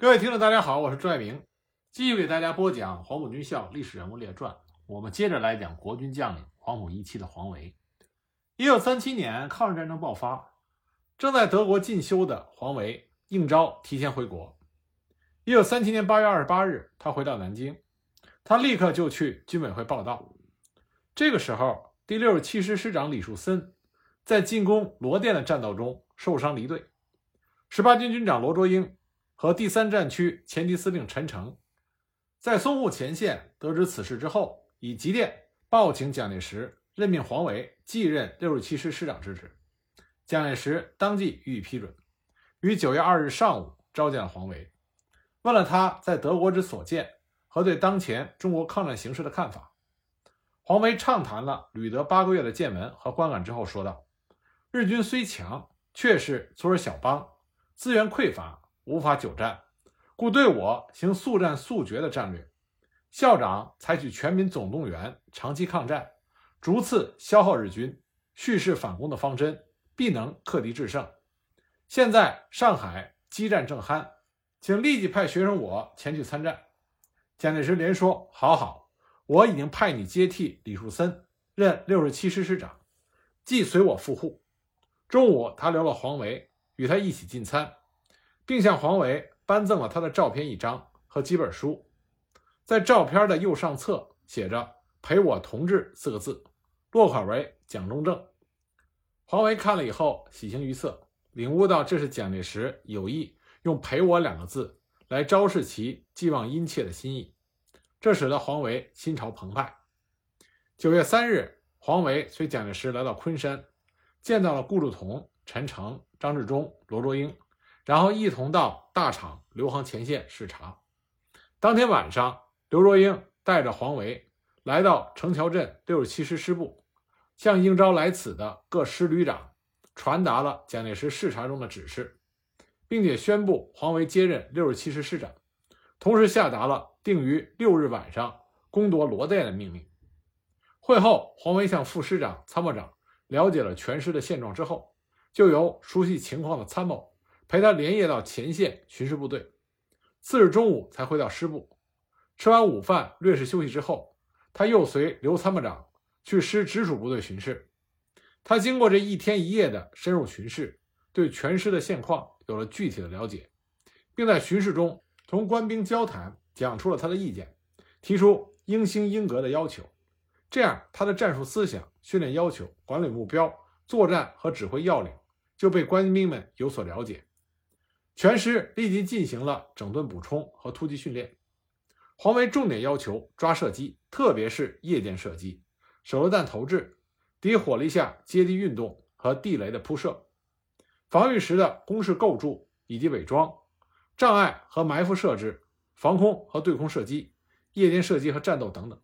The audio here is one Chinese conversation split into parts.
各位听众，大家好，我是朱爱明，继续给大家播讲《黄埔军校历史人物列传》。我们接着来讲国军将领黄埔一期的黄维。一九三七年，抗日战争爆发，正在德国进修的黄维应召提前回国。一九三七年八月二十八日，他回到南京，他立刻就去军委会报道。这个时候，第六十七师师长李树森在进攻罗店的战斗中受伤离队，十八军军长罗卓英。和第三战区前敌司令陈诚，在淞沪前线得知此事之后，以急电报请蒋介石任命黄维继任六十七师师长之职。蒋介石当即予以批准，于九月二日上午召见了黄维，问了他在德国之所见和对当前中国抗战形势的看法。黄维畅谈了旅德八个月的见闻和观感之后，说道：“日军虽强，却是昨日小邦，资源匮乏。”无法久战，故对我行速战速决的战略。校长采取全民总动员、长期抗战、逐次消耗日军、蓄势反攻的方针，必能克敌制胜。现在上海激战正酣，请立即派学生我前去参战。蒋介石连说：“好好，我已经派你接替李树森任六十七师师长，即随我赴沪。”中午，他留了黄维与他一起进餐。并向黄维颁赠了他的照片一张和几本书，在照片的右上侧写着“陪我同志”四个字，落款为蒋中正。黄维看了以后喜形于色，领悟到这是蒋介石有意用“陪我”两个字来昭示其寄望殷切的心意，这使得黄维心潮澎湃。九月三日，黄维随蒋介石来到昆山，见到了顾祝同、陈诚、张治中、罗卓英。然后一同到大厂刘行前线视察。当天晚上，刘若英带着黄维来到城桥镇六十七师师部，向应召来此的各师旅长传达了蒋介石视察中的指示，并且宣布黄维接任六十七师师长，同时下达了定于六日晚上攻夺罗店的命令。会后，黄维向副师长、参谋长了解了全师的现状之后，就由熟悉情况的参谋。陪他连夜到前线巡视部队，次日中午才回到师部。吃完午饭，略事休息之后，他又随刘参谋长去师直属部队巡视。他经过这一天一夜的深入巡视，对全师的现况有了具体的了解，并在巡视中同官兵交谈，讲出了他的意见，提出应兴应革的要求。这样，他的战术思想、训练要求、管理目标、作战和指挥要领就被官兵们有所了解。全师立即进行了整顿补充和突击训练。黄维重点要求抓射击，特别是夜间射击、手榴弹投掷、敌火力下接地运动和地雷的铺设、防御时的工事构筑以及伪装、障碍和埋伏设置、防空和对空射击、夜间射击和战斗等等。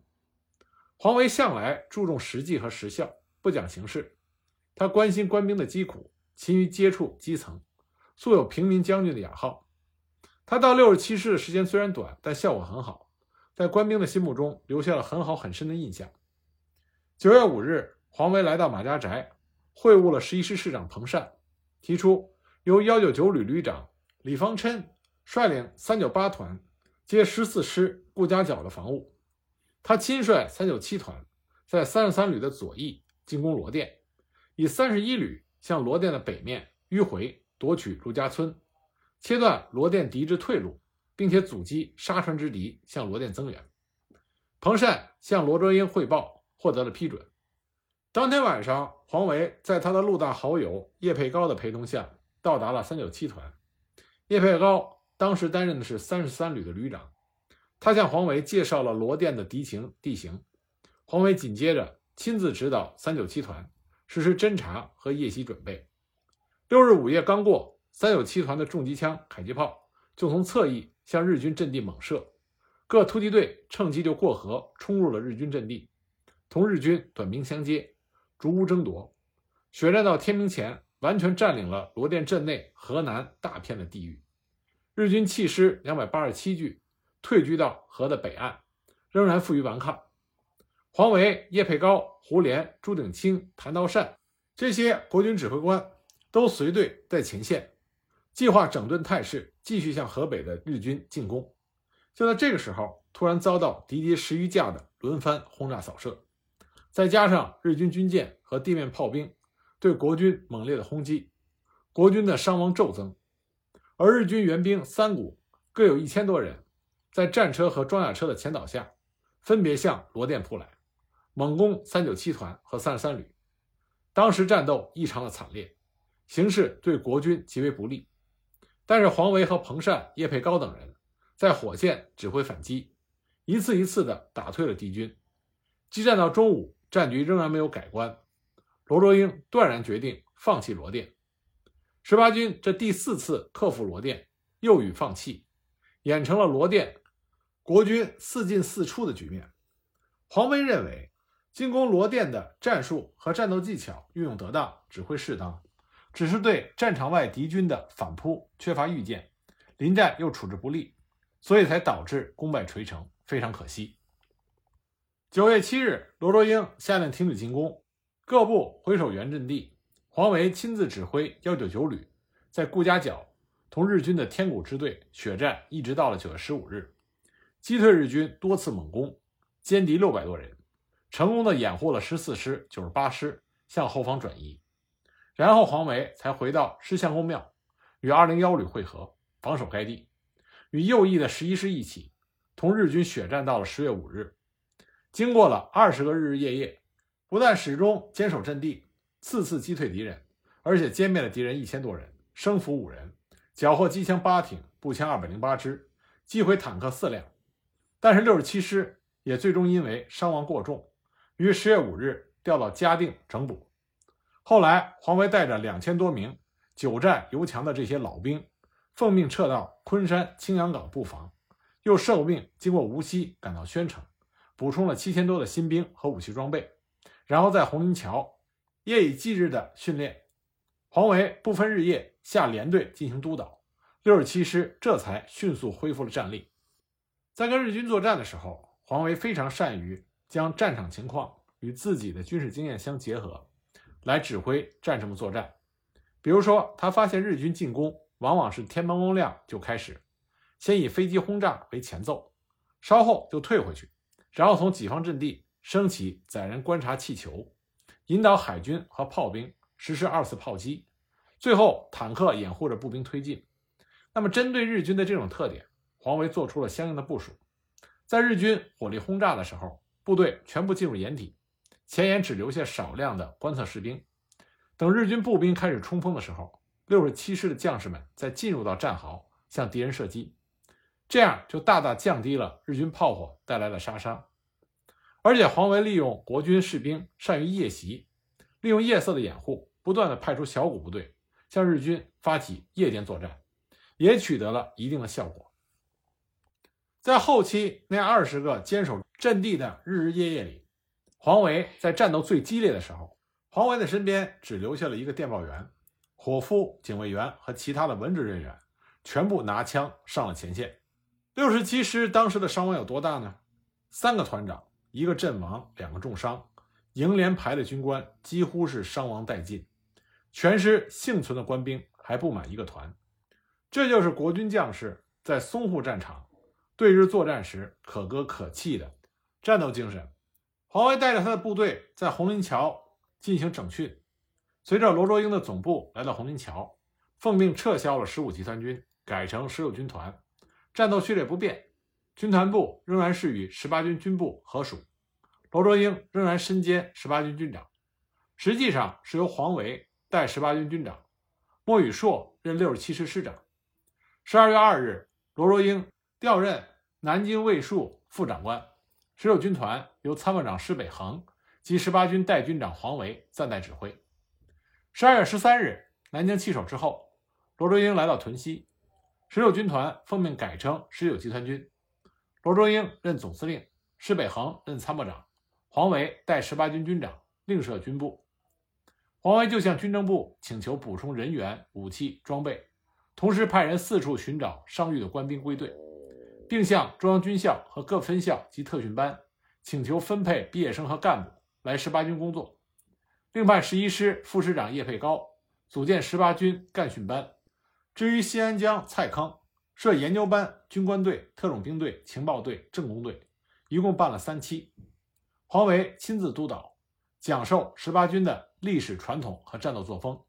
黄维向来注重实际和实效，不讲形式。他关心官兵的疾苦，勤于接触基层。素有“平民将军”的雅号。他到六十七师的时间虽然短，但效果很好，在官兵的心目中留下了很好很深的印象。九月五日，黄维来到马家宅，会晤了十一师师长彭善，提出由幺九九旅旅长李方琛率领三九八团接十四师顾家角的防务，他亲率三九七团在三十三旅的左翼进攻罗店，以三十一旅向罗店的北面迂回。夺取陆家村，切断罗店敌之退路，并且阻击沙川之敌向罗店增援。彭善向罗卓英汇报，获得了批准。当天晚上，黄维在他的陆大好友叶佩高的陪同下，到达了三九七团。叶佩高当时担任的是三十三旅的旅长，他向黄维介绍了罗店的敌情地形。黄维紧接着亲自指导三九七团实施侦察和夜袭准备。六日午夜刚过，三九七团的重机枪、迫击炮就从侧翼向日军阵地猛射，各突击队趁机就过河冲入了日军阵地，同日军短兵相接，逐屋争夺，血战到天明前，完全占领了罗店镇内河南大片的地域。日军弃师两百八十七具，退居到河的北岸，仍然负隅顽抗。黄维、叶佩高、胡琏、朱鼎清、谭道善这些国军指挥官。都随队在前线，计划整顿态势，继续向河北的日军进攻。就在这个时候，突然遭到敌机十余架的轮番轰炸扫射，再加上日军军舰和地面炮兵对国军猛烈的轰击，国军的伤亡骤增。而日军援兵三股各有一千多人，在战车和装甲车的前导下，分别向罗店扑来，猛攻三九七团和三十三旅。当时战斗异常的惨烈，形势对国军极为不利。但是黄维和彭善、叶佩高等人在火线指挥反击，一次一次地打退了敌军。激战到中午，战局仍然没有改观。罗卓英断然决定放弃罗店。十八军这第四次克服罗店，又予放弃，演成了罗店国军四进四出的局面。黄维认为，进攻罗店的战术和战斗技巧运用得当，指挥适当，只是对战场外敌军的反扑缺乏预见，临战又处置不利，所以才导致功败垂成，非常可惜。九月七日，罗卓英下令停止进攻，各部回守原阵地。黄维亲自指挥幺九九旅，在顾家角同日军的天谷支队血战，一直到了九月十五日，击退日军多次猛攻，歼敌六百多人，成功的掩护了十四师、九十八师向后方转移。然后黄维才回到狮相公庙，与二零幺旅会合，防守该地，与右翼的十一师一起，同日军血战到了十月五日。经过了二十个日日夜夜，不但始终坚守阵地。次次击退敌人，而且歼灭了敌人一千多人，生俘五人，缴获机枪八挺，步枪二百零八支，击毁坦克四辆。但是六十七师也最终因为伤亡过重，于十月五日调到嘉定整补。后来，黄维带着两千多名久战犹强的这些老兵，奉命撤到昆山青阳岗布防，又受命经过无锡赶到宣城，补充了七千多的新兵和武器装备，然后在红林桥。夜以继日的训练，黄维不分日夜下连队进行督导，六十七师这才迅速恢复了战力。在跟日军作战的时候，黄维非常善于将战场情况与自己的军事经验相结合，来指挥战士们作战。比如说，他发现日军进攻往往是天蒙蒙亮就开始，先以飞机轰炸为前奏，稍后就退回去，然后从己方阵地升起载人观察气球。引导海军和炮兵实施二次炮击，最后坦克掩护着步兵推进。那么，针对日军的这种特点，黄维做出了相应的部署。在日军火力轰炸的时候，部队全部进入掩体，前沿只留下少量的观测士兵。等日军步兵开始冲锋的时候，六十七师的将士们再进入到战壕向敌人射击，这样就大大降低了日军炮火带来的杀伤。而且黄维利用国军士兵善于夜袭，利用夜色的掩护，不断的派出小股部队向日军发起夜间作战，也取得了一定的效果。在后期那二十个坚守阵地的日日夜夜里，黄维在战斗最激烈的时候，黄维的身边只留下了一个电报员、伙夫、警卫员和其他的文职人员，全部拿枪上了前线。六十七师当时的伤亡有多大呢？三个团长。一个阵亡，两个重伤，营连排的军官几乎是伤亡殆尽，全师幸存的官兵还不满一个团。这就是国军将士在淞沪战场对日作战时可歌可泣的战斗精神。黄维带着他的部队在红林桥进行整训，随着罗卓英的总部来到红林桥，奉命撤销了十五集团军，改成十六军团，战斗序列不变。军团部仍然是与十八军军部合署，罗卓英仍然身兼十八军军长，实际上是由黄维代十八军军长，莫宇硕任六十七师师长。十二月二日，罗卓英调任南京卫戍副长官，十六军团由参谋长施北恒及十八军代军长黄维暂代指挥。十二月十三日，南京弃守之后，罗卓英来到屯溪，十六军团奉命改称十九集团军。罗卓英任总司令，施北恒任参谋长，黄维代十八军军长，另设军部。黄维就向军政部请求补充人员、武器、装备，同时派人四处寻找伤愈的官兵归队，并向中央军校和各分校及特训班请求分配毕业生和干部来十八军工作，另派十一师副师长叶佩高组建十八军干训班。至于新安江蔡康，设研究班、军官队、特种兵队、情报队、政工队，一共办了三期。黄维亲自督导，讲授十八军的历史传统和战斗作风，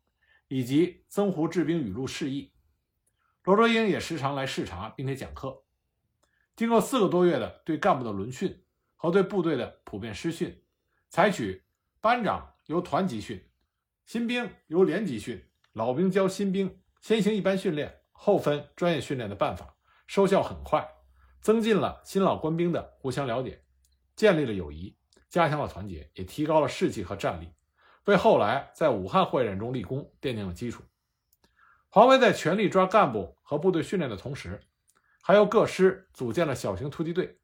以及曾胡治兵语录释义。罗卓英也时常来视察，并且讲课。经过四个多月的对干部的轮训和对部队的普遍师训，采取班长由团集训，新兵由连集训，老兵教新兵，先行一般训练，后分专业训练的办法，收效很快，增进了新老官兵的互相了解，建立了友谊，加强了团结，也提高了士气和战力，为后来在武汉会战中立功奠定了基础。黄维在全力抓干部和部队训练的同时，还由各师组建了小型突击队，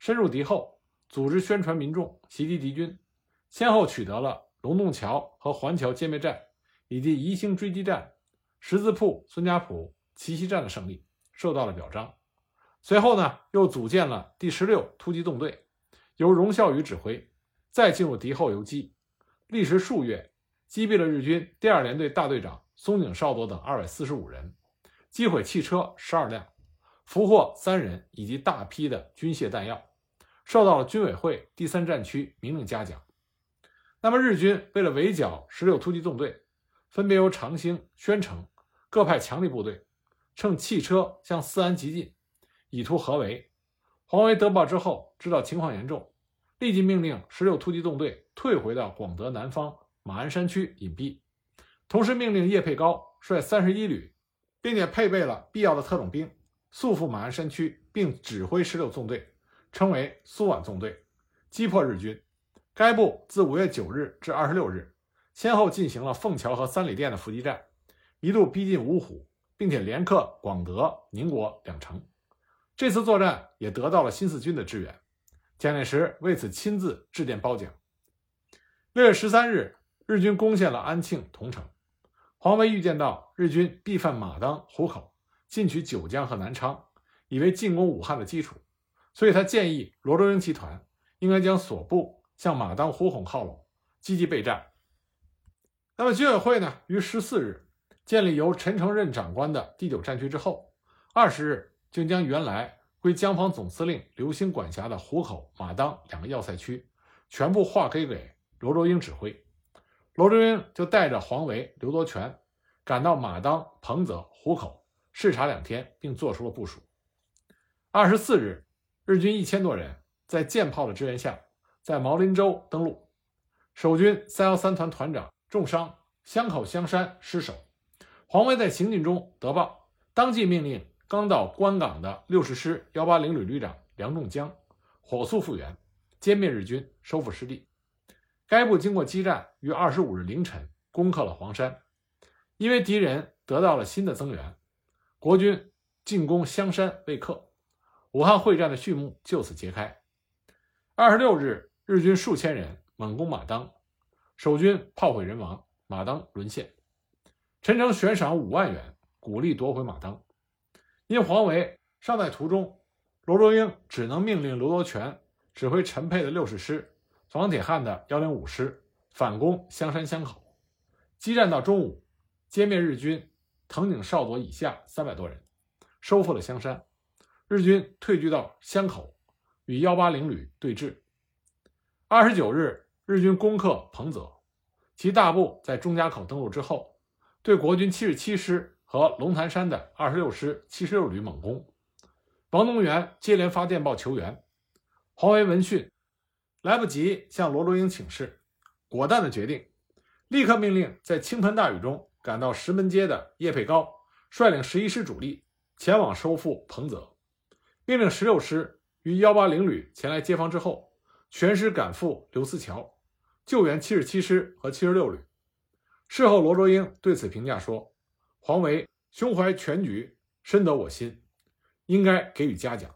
深入敌后，组织宣传民众，袭击敌军，先后取得了龙洞桥和环桥歼灭战，以及宜兴追击战、十字铺、孙家堡、奇袭战的胜利，受到了表彰。随后呢，又组建了第十六突击纵队，由荣孝宇指挥，再进入敌后游击，历时数月，击毙了日军第二联队大队长松井少佐等二百四十五人，击毁汽车十二辆。俘获三人以及大批的军械弹药，受到了军委会第三战区明令嘉奖。那么日军为了围剿十六突击纵队，分别由长兴、宣城各派强力部队，乘汽车向四安急进，以图合围。黄维得报之后，知道情况严重，立即命令十六突击纵队退回到广德南方马鞍山区隐蔽，同时命令叶佩高率三十一旅，并且配备了必要的特种兵。速赴马鞍山区，并指挥十六纵队，称为苏皖纵队，击破日军。该部自五月九日至二十六日，先后进行了凤桥和三里店的伏击战，一度逼近芜湖，并且连克广德、宁国两城。这次作战也得到了新四军的支援，蒋介石为此亲自致电褒奖。六月十三日，日军攻陷了安庆、桐城，黄维预见到日军必犯马当、湖口。进取九江和南昌，以为进攻武汉的基础，所以他建议罗卓英集团应该将所部向马当、湖口靠拢，积极备战。那么军委会呢，于十四日建立由陈诚任长官的第九战区之后，二十日就将原来归江防总司令刘兴管辖的湖口、马当两个要塞区全部划给给罗卓英指挥。罗卓英就带着黄维、刘多全赶到马当、彭泽、湖口。视察两天，并做出了部署。二十四日，日军一千多人在舰炮的支援下，在毛林洲登陆。守军三幺三团团长重伤，香口香山失守。黄维在行进中得报，当即命令刚到关港的六十师幺八零旅旅长梁仲江火速复员，歼灭日军，收复失地。该部经过激战，于二十五日凌晨攻克了黄山。因为敌人得到了新的增援。国军进攻香山未克，武汉会战的序幕就此揭开。二十六日，日军数千人猛攻马当，守军炮毁人亡，马当沦陷。陈诚悬赏五万元，鼓励夺回马当。因黄维尚在途中，罗卓英只能命令罗多全指挥陈沛的六十师、房铁汉的幺零五师反攻香山乡口。激战到中午，歼灭日军。藤井少佐以下三百多人，收复了香山。日军退居到湘口，与幺八零旅对峙。二十九日，日军攻克彭泽，其大部在钟家口登陆之后，对国军七十七师和龙潭山的二十六师七十六旅猛攻。王东元接连发电报求援，黄维闻讯，来不及向罗罗英请示，果断的决定，立刻命令在倾盆大雨中。赶到石门街的叶佩高率领十一师主力前往收复彭泽，命令十六师于幺八零旅前来接防之后，全师赶赴刘思桥救援七十七师和七十六旅。事后，罗卓英对此评价说：“黄维胸怀全局，深得我心，应该给予嘉奖。”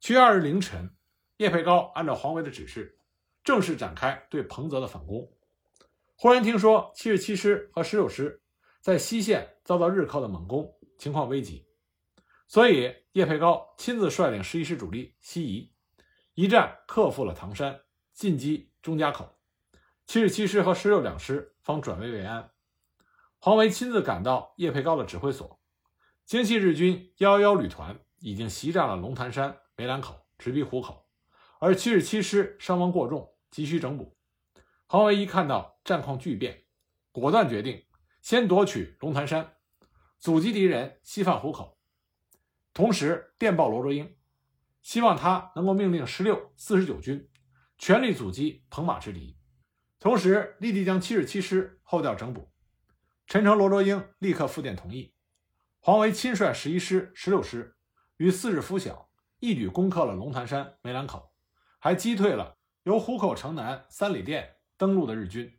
七月二日凌晨，叶佩高按照黄维的指示，正式展开对彭泽的反攻。忽然听说七十七师和十六师在西线遭到日寇的猛攻，情况危急，所以叶佩高亲自率领十一师主力西移，一战克服了唐山，进击钟家口。七十七师和十六两师方转危为安。黄维亲自赶到叶佩高的指挥所，京西日军幺幺旅团已经袭占了龙潭山、梅兰口，直逼湖口，而七十七师伤亡过重，急需整补。黄维一看到战况巨变，果断决定先夺取龙潭山，阻击敌人西犯虎口。同时电报罗卓英，希望他能够命令十六、四十九军全力阻击彭马之敌，同时立即将七十七师后调整补。陈诚、罗卓英立刻复电同意。黄维亲率十一师、十六师于四日拂晓，一举攻克了龙潭山、梅兰口，还击退了由虎口城南三里店登陆的日军，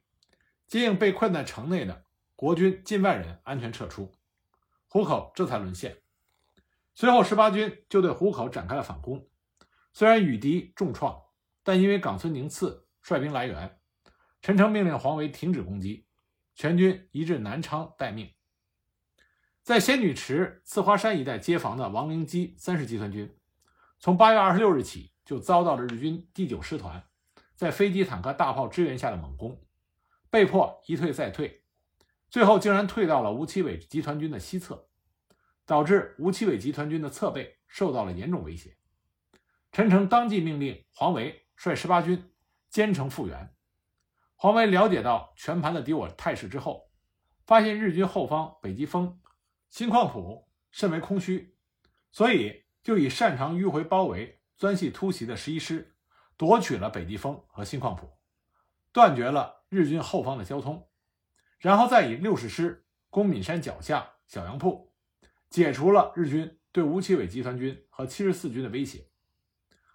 接应被困在城内的国军近万人安全撤出，湖口这才沦陷。随后，十八军就对湖口展开了反攻，虽然与敌重创，但因为冈村宁次率兵来援，陈诚命令黄维停止攻击，全军移至南昌待命。在仙女池、刺花山一带接防的王灵基三十集团军，从八月二十六日起就遭到了日军第九师团在飞机、坦克、大炮支援下的猛攻，被迫一退再退，最后竟然退到了吴奇伟集团军的西侧，导致吴奇伟集团军的侧背受到了严重威胁。陈诚当即命令黄维率十八军兼程复员。黄维了解到全盘的敌我态势之后，发现日军后方北极峰。新矿埔甚为空虚，所以就以擅长迂回包围、钻隙突袭的十一师夺取了北极峰和新矿埔，断绝了日军后方的交通，然后再以六十师攻岷山脚下小洋铺，解除了日军对吴奇伟集团军和七十四军的威胁。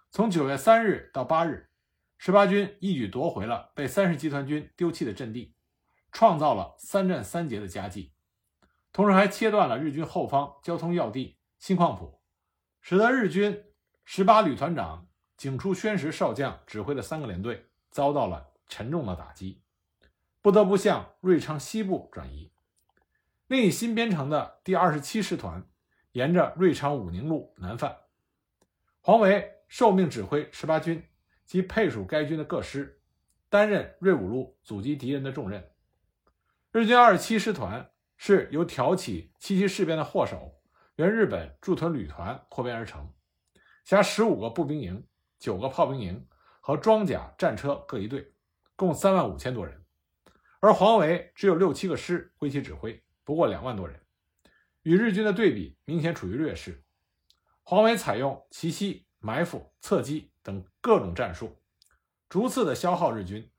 从九月三日到八日，十八军一举夺回了被三十集团军丢弃的阵地，创造了三战三捷的佳绩。同时还切断了日军后方交通要地新矿埔，使得日军十八旅团长井出宣实少将指挥的三个连队遭到了沉重的打击，不得不向瑞昌西部转移。另一新编成的第二十七师团沿着瑞昌武宁路南犯，黄维受命指挥十八军及配属该军的各师，担任瑞武路阻击敌人的重任。日军二十七师团。是由挑起七七事变的祸首，原日本驻屯旅团扩编而成，辖十五个步兵营、九个炮兵营和装甲战车各一队，共三万五千多人。而黄维只有六七个师归其指挥，不过两万多人，与日军的对比明显处于劣势。黄维采用奇袭、埋伏、侧击等各种战术，逐次的消耗日军，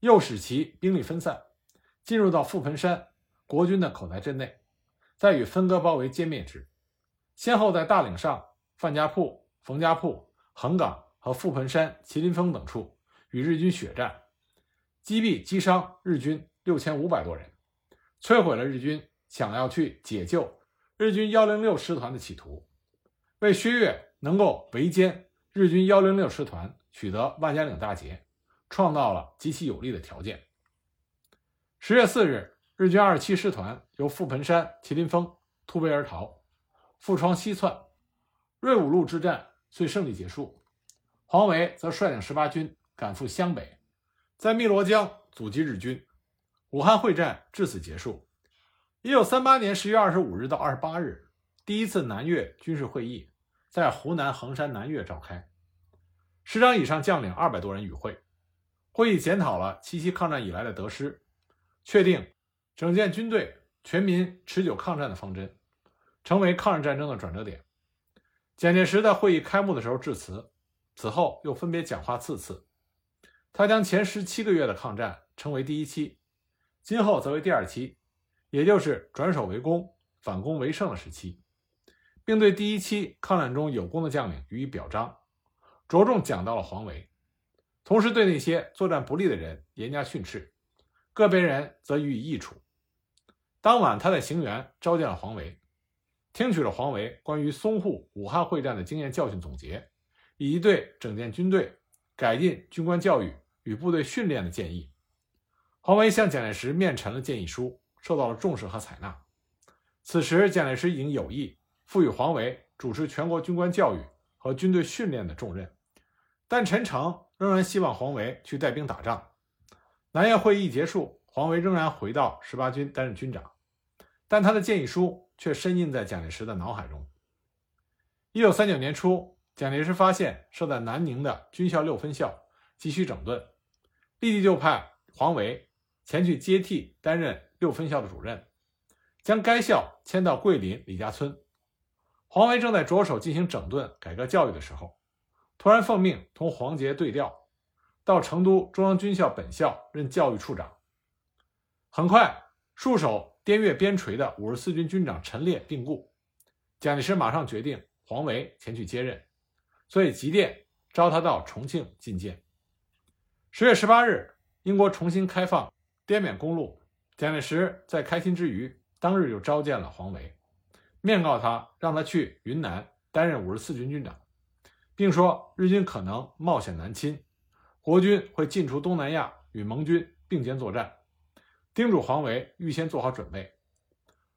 又使其兵力分散，进入到覆盆山。国军的口袋阵内，再与分割包围歼灭之，先后在大岭上、范家铺、冯家铺、横岗和覆盆山、麒麟峰等处与日军血战，击毙击伤日军六千五百多人，摧毁了日军想要去解救日军幺零六师团的企图，为薛岳能够围歼日军幺零六师团取得万家岭大捷，创造了极其有利的条件。十月四日。日军二十七师团由覆盆山、麒麟峰突围而逃，富窗西窜，瑞武路之战遂胜利结束。黄维则率领十八军赶赴湘北，在汨罗江阻击日军。武汉会战至此结束。一九三八年十月二十五日到二十八日，第一次南越军事会议在湖南衡山南岳召开，师长以上将领二百多人与会。会议检讨了七七抗战以来的得失，确定。整建军队、全民持久抗战的方针，成为抗日战争的转折点。蒋介石在会议开幕的时候致辞，此后又分别讲话四次。他将前十七个月的抗战称为第一期，今后则为第二期，也就是转守为攻、反攻为胜的时期，并对第一期抗战中有功的将领予以表彰，着重讲到了黄维，同时对那些作战不利的人严加训斥，个别人则予以益处。当晚，他在行辕召见了黄维，听取了黄维关于淞沪、武汉会战的经验教训总结，以及对整建军队、改进军官教育与部队训练的建议。黄维向蒋介石面陈了建议书，受到了重视和采纳。此时，蒋介石已经有意赋予黄维主持全国军官教育和军队训练的重任，但陈诚仍然希望黄维去带兵打仗。南岳会议结束。黄维仍然回到十八军担任军长，但他的建议书却深印在蒋介石的脑海中。一九三九年初，蒋介石发现设在南宁的军校六分校急需整顿，立即就派黄维前去接替担任六分校的主任，将该校迁到桂林李家村。黄维正在着手进行整顿改革教育的时候，突然奉命同黄杰对调，到成都中央军校本校任教育处长。很快，戍守滇越边陲的五十四军军长陈烈病故，蒋介石马上决定黄维前去接任，所以急电召他到重庆觐见。十月十八日，英国重新开放滇缅公路，蒋介石在开心之余，当日就召见了黄维。面告他，让他去云南担任五十四军军长，并说日军可能冒险南侵，国军会进出东南亚与盟军并肩作战，叮嘱黄维预先做好准备。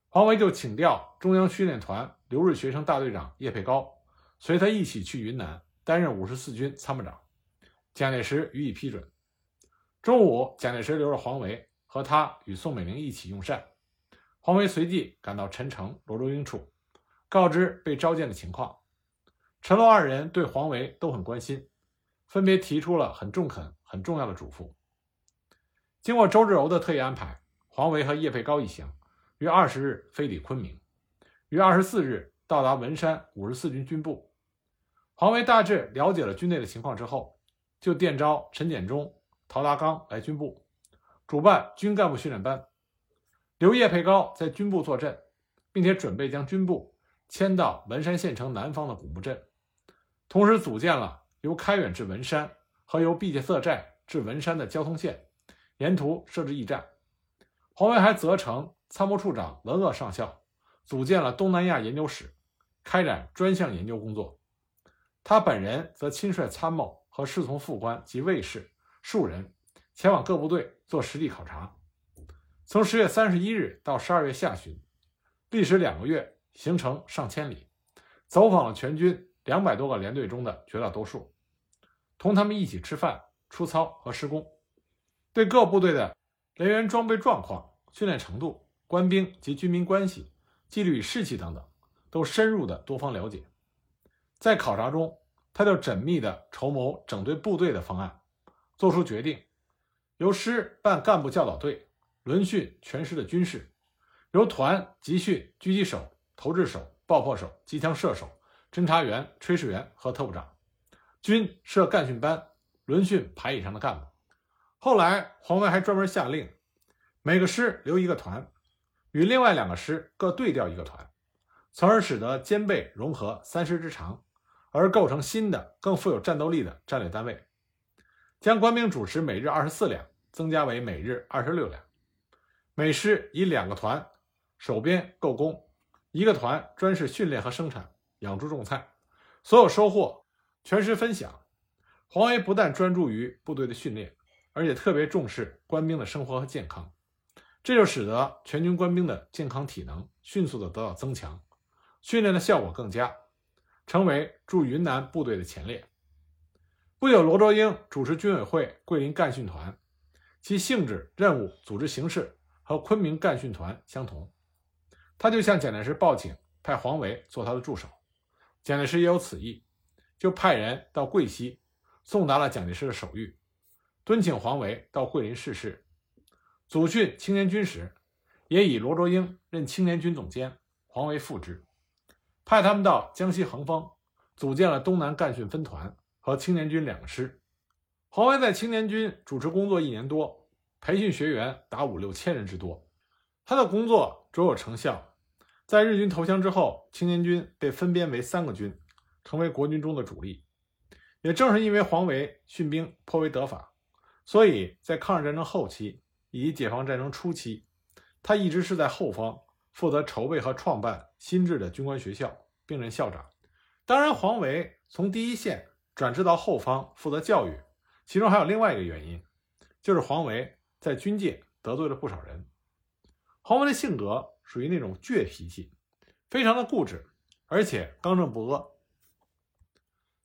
黄维就请调中央训练团留日学生大队长叶佩高，随他一起去云南担任五十四军参谋长。蒋介石予以批准。中午，蒋介石留着黄维和他与宋美龄一起用膳。黄维随即赶到陈诚、罗卓英处，告知被召见的情况。陈罗二人对黄维都很关心，分别提出了很中肯、很重要的嘱咐。经过周至柔的特意安排，黄维和叶佩高一行于二十日飞抵昆明，于二十四日到达文山五十四军军部。黄维大致了解了军内的情况之后，就电召陈简中、陶达刚来军部，主办军干部训练班。留叶佩高在军部坐镇，并且准备将军部迁到文山县城南方的古木镇，同时组建了由开远至文山和由毕节色寨至文山的交通线，沿途设置驿站。黄维还责成参谋处长文鄂上校组建了东南亚研究室，开展专项研究工作。他本人则亲率参谋和侍从副官及卫士数人前往各部队做实地考察。从十月三十一日到十二月下旬，历时两个月，行程上千里，走访了全军两百多个连队中的绝大多数，同他们一起吃饭、出操和施工，对各部队的人员装备状况、训练程度、官兵及军民关系、纪律与士气等等，都深入的多方了解。在考察中，他就缜密的筹谋整队部队的方案，做出决定，由师办干部教导队。轮训全师的军事，由团集训狙击手、投掷手、爆破手、机枪射手、侦察员、炊事员和特务长。军设干训班，轮训排以上的干部。后来，黄维还专门下令，每个师留一个团，与另外两个师各对调一个团，从而使得兼备融合三师之长，而构成新的、更富有战斗力的战略单位。将官兵主持每日二十四两增加为每日二十六两。每师以两个团守边构工，一个团专事训练和生产，养猪种菜，所有收获全师分享。黄维不但专注于部队的训练，而且特别重视官兵的生活和健康，这就使得全军官兵的健康体能迅速的得到增强，训练的效果更佳，成为驻云南部队的前列。不久，罗卓英主持军委会桂林干训团，其性质、任务、组织形式。和昆明干训团相同，他就向蒋介石报请派黄维做他的助手。蒋介石也有此意，就派人到桂西送达了蒋介石的手谕，敦请黄维到桂林试试。组训青年军时，也以罗卓英任青年军总监，黄维副之，派他们到江西横峰，组建了东南干训分团和青年军两个师。黄维在青年军主持工作一年多。培训学员达五六千人之多，他的工作卓有成效。在日军投降之后，青年军被分编为三个军，成为国军中的主力。也正是因为黄维训兵颇为得法，所以在抗日战争后期以及解放战争初期，他一直是在后方负责筹备和创办新制的军官学校，并任校长。当然，黄维从第一线转至到后方负责教育，其中还有另外一个原因，就是黄维。在军界得罪了不少人。黄维的性格属于那种倔脾气，非常的固执，而且刚正不阿。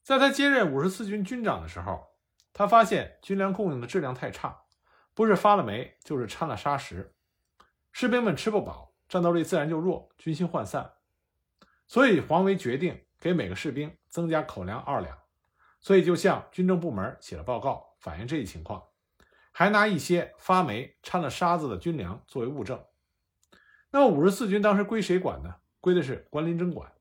在他接任五十四军军长的时候，他发现军粮供应的质量太差，不是发了霉，就是掺了砂石，士兵们吃不饱，战斗力自然就弱，军心涣散。所以黄维决定给每个士兵增加口粮二两，所以就向军政部门写了报告，反映这一情况，还拿一些发霉掺了沙子的军粮作为物证。那么五十四军当时归谁管呢？归的是关林征管，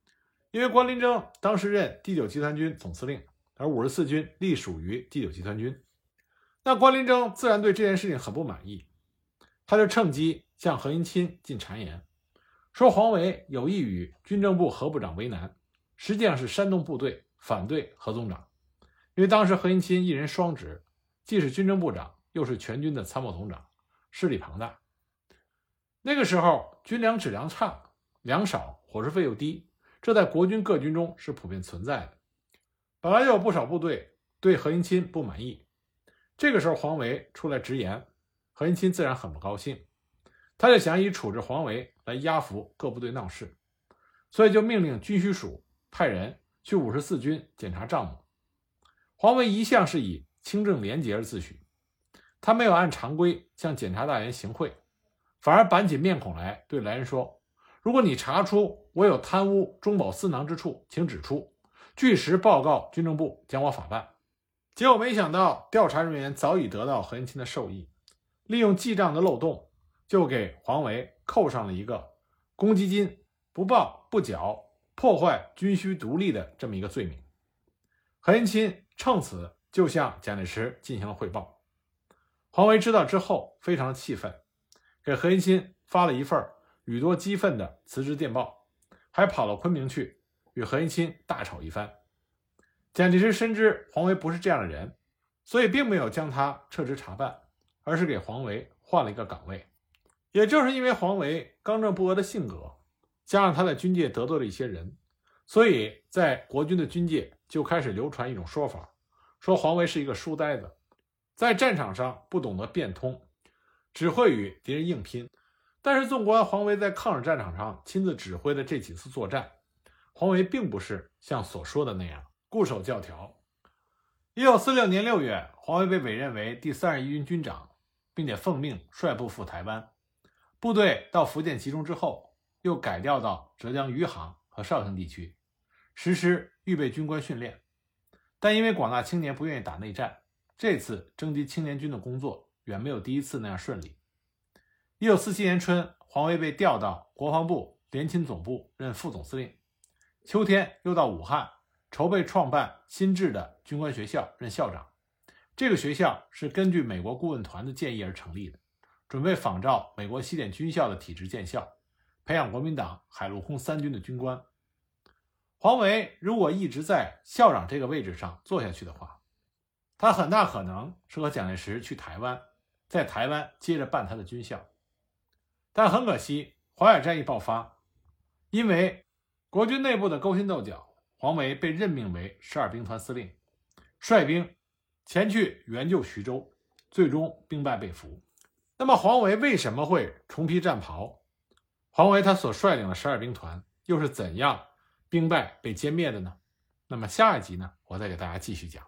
因为关林征当时任第九集团军总司令，而五十四军隶属于第九集团军。那关林征自然对这件事情很不满意，他就趁机向何应钦进谗言，说黄维有意与军政部何部长为难，实际上是煽动部队反对何总长。因为当时何应钦一人双职，既是军政部长，又是全军的参谋总长，势力庞大。那个时候军粮质量差，粮少，伙食费又低，这在国军各军中是普遍存在的。本来就有不少部队对何应钦不满意。这个时候，黄维出来直言，何应钦自然很不高兴，他就想以处置黄维来压服各部队闹事，所以就命令军需署派人去五十四军检查账目。黄维一向是以清正廉洁而自诩，他没有按常规向检察大员行贿，反而板起面孔来对来人说：“如果你查出我有贪污中饱私囊之处，请指出，据实报告军政部，将我法办。”结果没想到，调查人员早已得到何应钦的授意，利用记账的漏洞，就给黄维扣上了一个公积金不报不缴、破坏军需独立的这么一个罪名。何应钦趁此就向蒋介石进行了汇报。黄维知道之后，非常气愤，给何应钦发了一份语多激愤的辞职电报，还跑到昆明去与何应钦大吵一番。蒋介石深知黄维不是这样的人，所以并没有将他撤职查办，而是给黄维换了一个岗位。也正是因为黄维刚正不阿的性格，加上他在军界得罪了一些人，所以在国军的军界就开始流传一种说法，说黄维是一个书呆子，在战场上不懂得变通，只会与敌人硬拼。但是纵观黄维在抗日战场上亲自指挥的这几次作战，黄维并不是像所说的那样。固守教条。一九四六年六月，黄维被委任为第三十一军军长，并且奉命率部赴台湾。部队到福建集中之后，又改调到浙江余杭和绍兴地区，实施预备军官训练。但因为广大青年不愿意打内战，这次征集青年军的工作远没有第一次那样顺利。一九四七年春，黄维被调到国防部联勤总部任副总司令。秋天又到武汉。筹备创办新制的军官学校，任校长。这个学校是根据美国顾问团的建议而成立的，准备仿照美国西点军校的体制建校，培养国民党海陆空三军的军官。黄维如果一直在校长这个位置上坐下去的话，他很大可能是和蒋介石去台湾，在台湾接着办他的军校。但很可惜，淮海战役爆发，因为国军内部的勾心斗角。黄维被任命为十二兵团司令，率兵前去援救徐州，最终兵败被俘。那么黄维为什么会重披战袍？黄维他所率领的十二兵团又是怎样兵败被歼灭的呢？那么下一集呢，我再给大家继续讲。